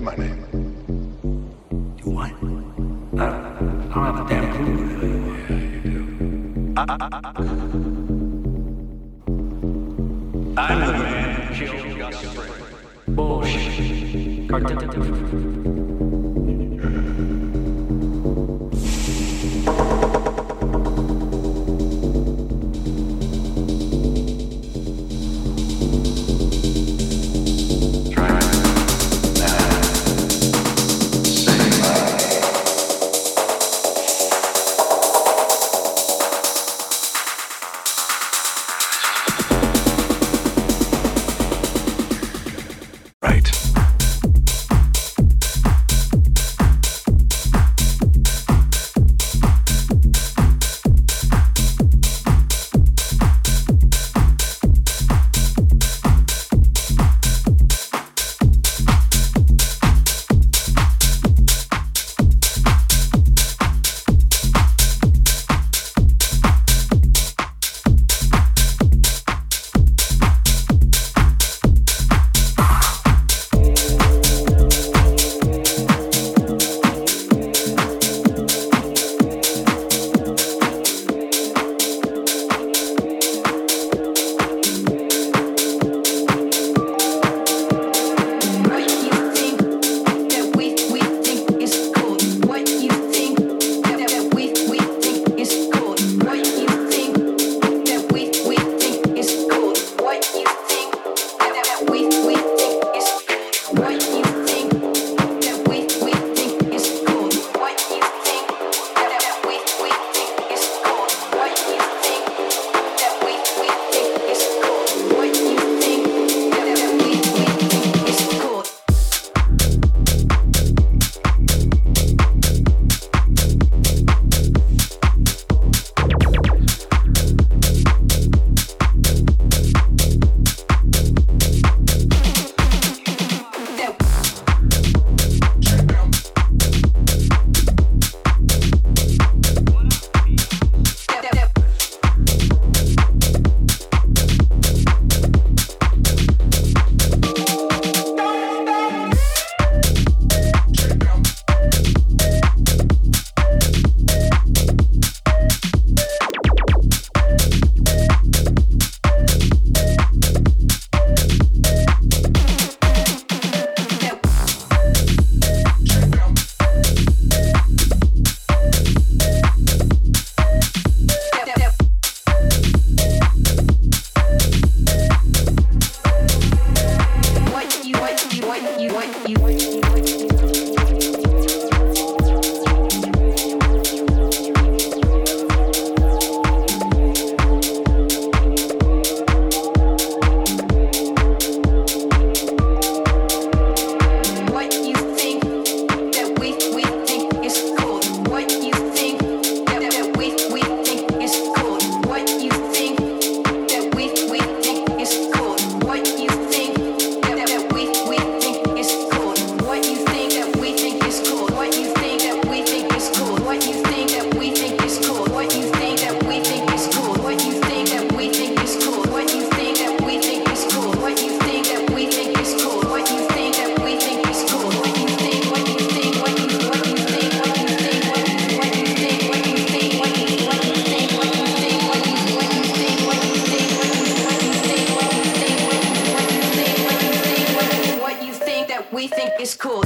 Say my name. You what? Uh, I, I don't have a damn clue who you are. Yeah, you do. I, am the man who killed Gus Bullshit. Cartel. we think is cool.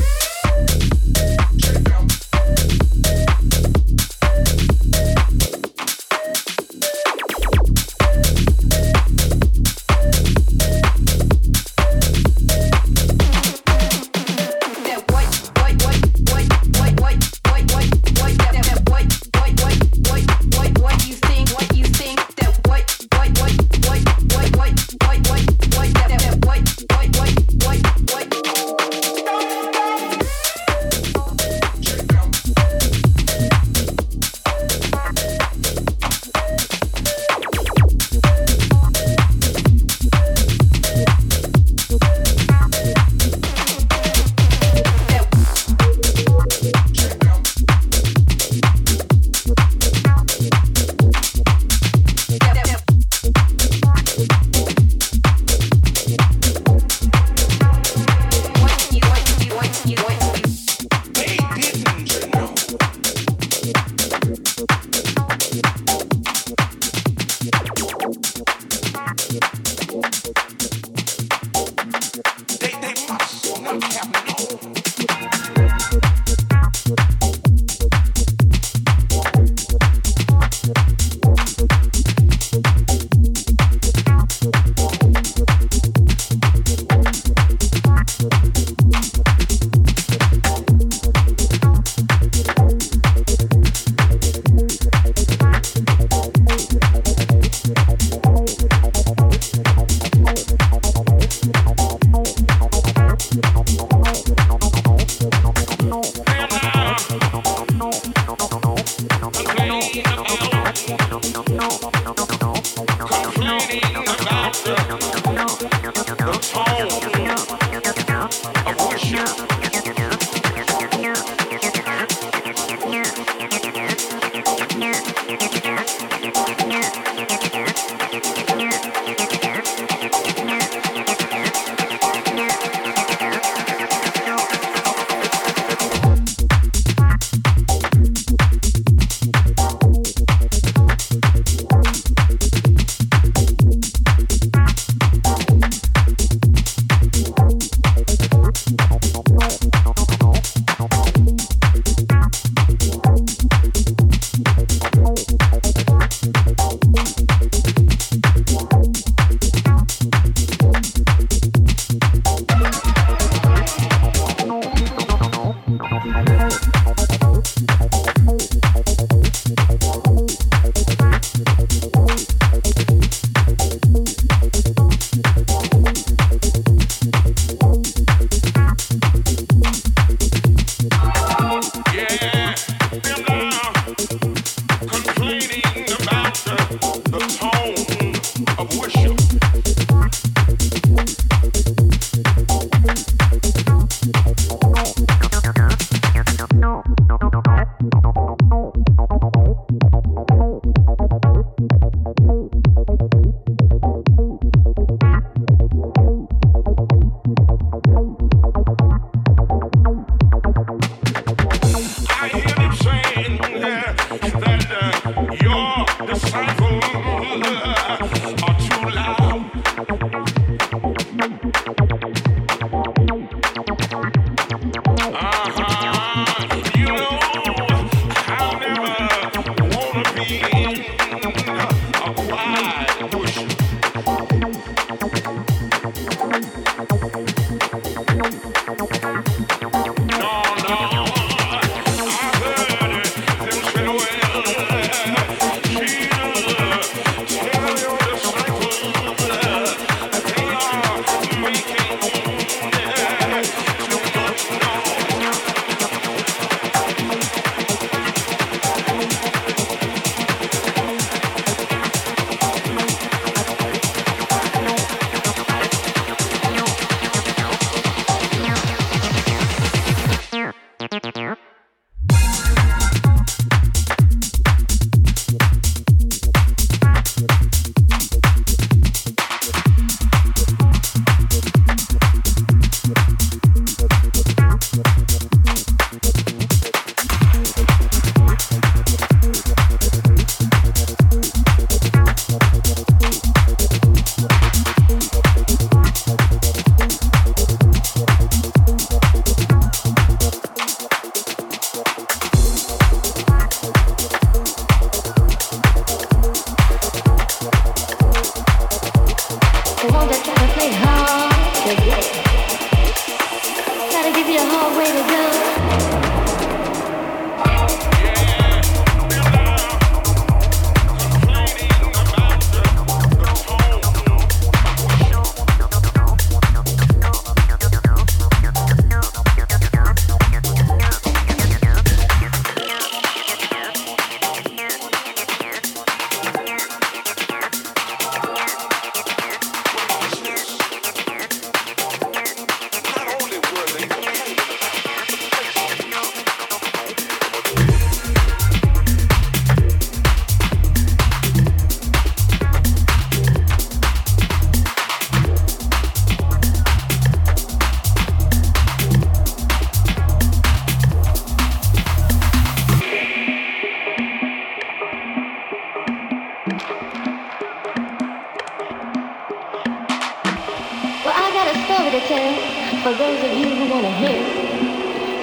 for those of you who want to hear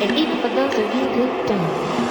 and even for those of you who don't.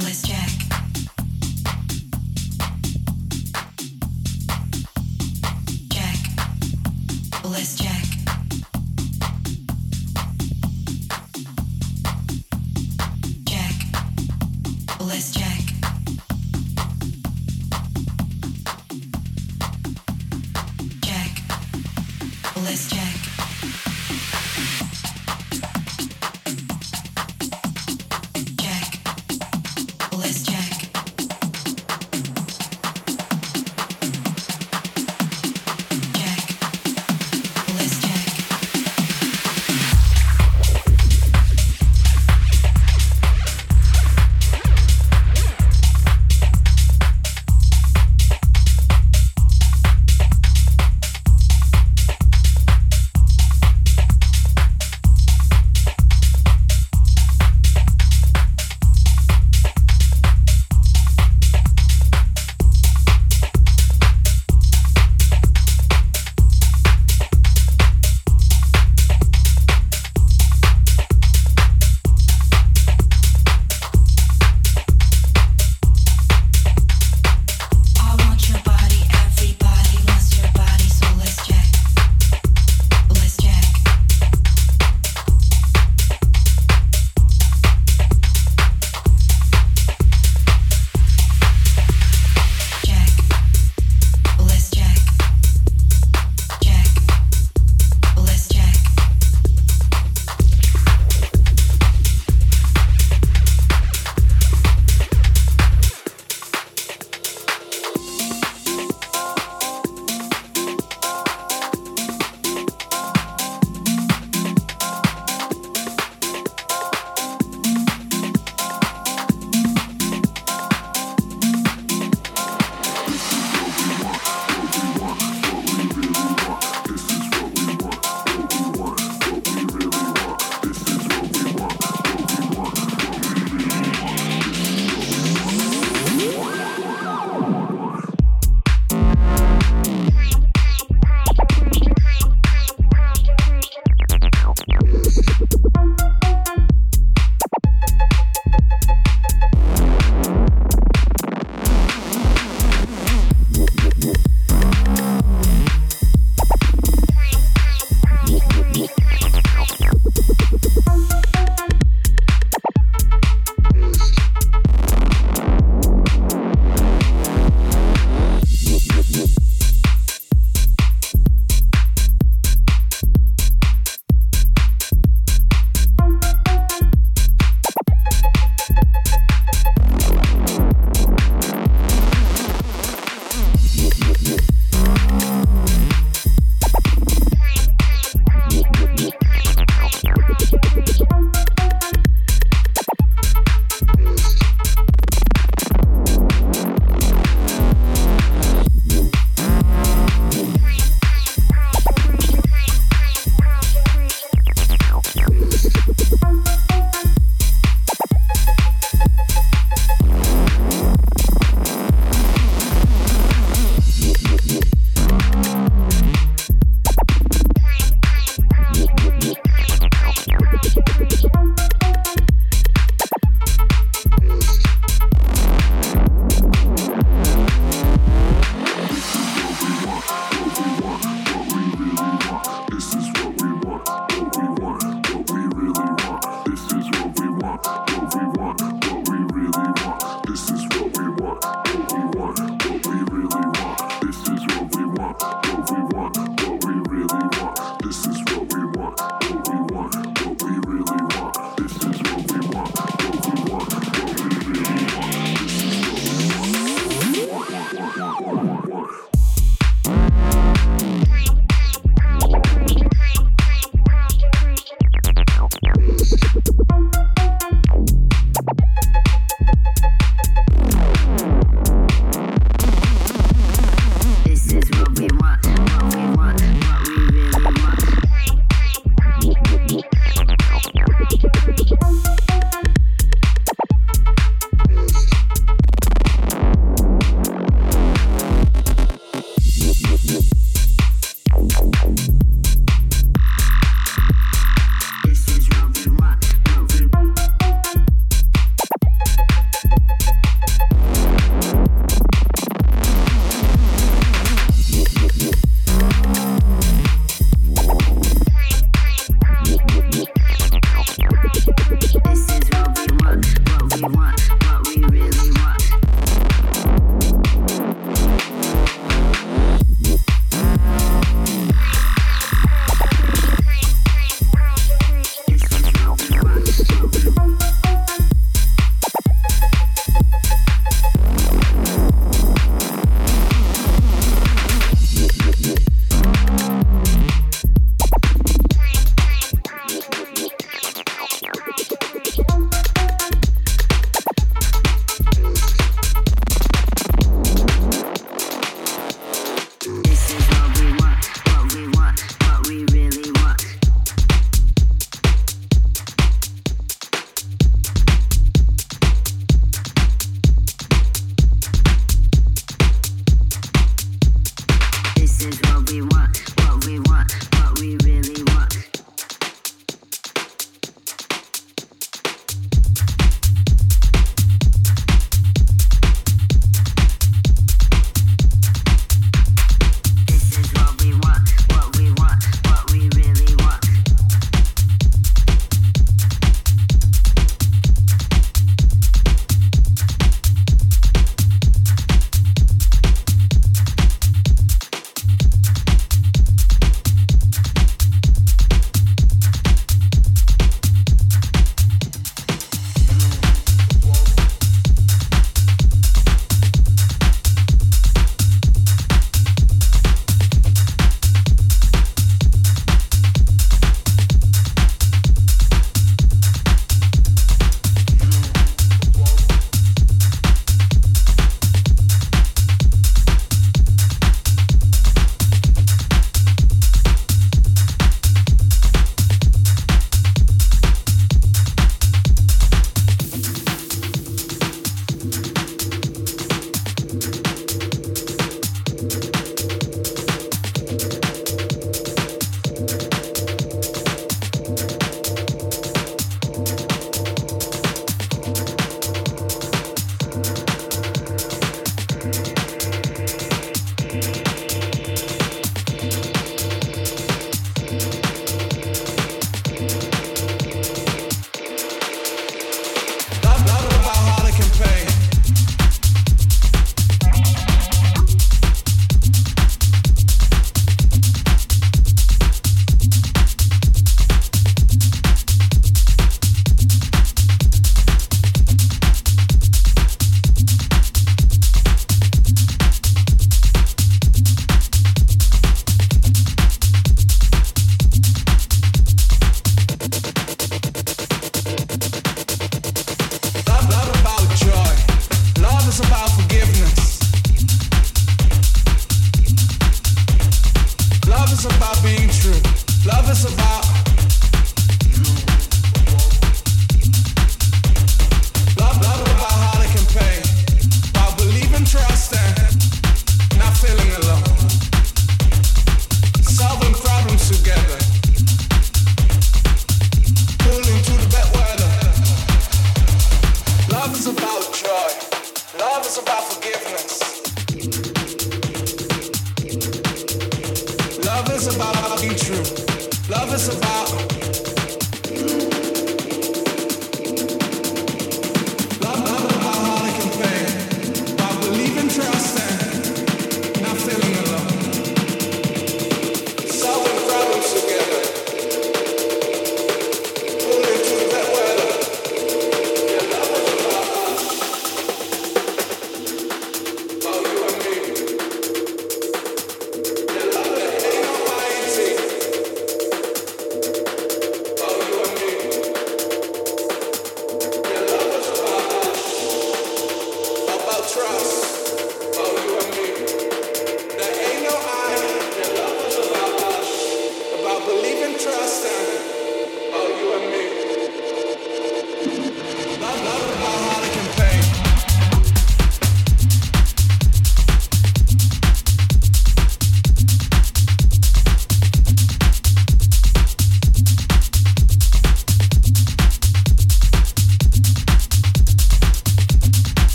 Let's check.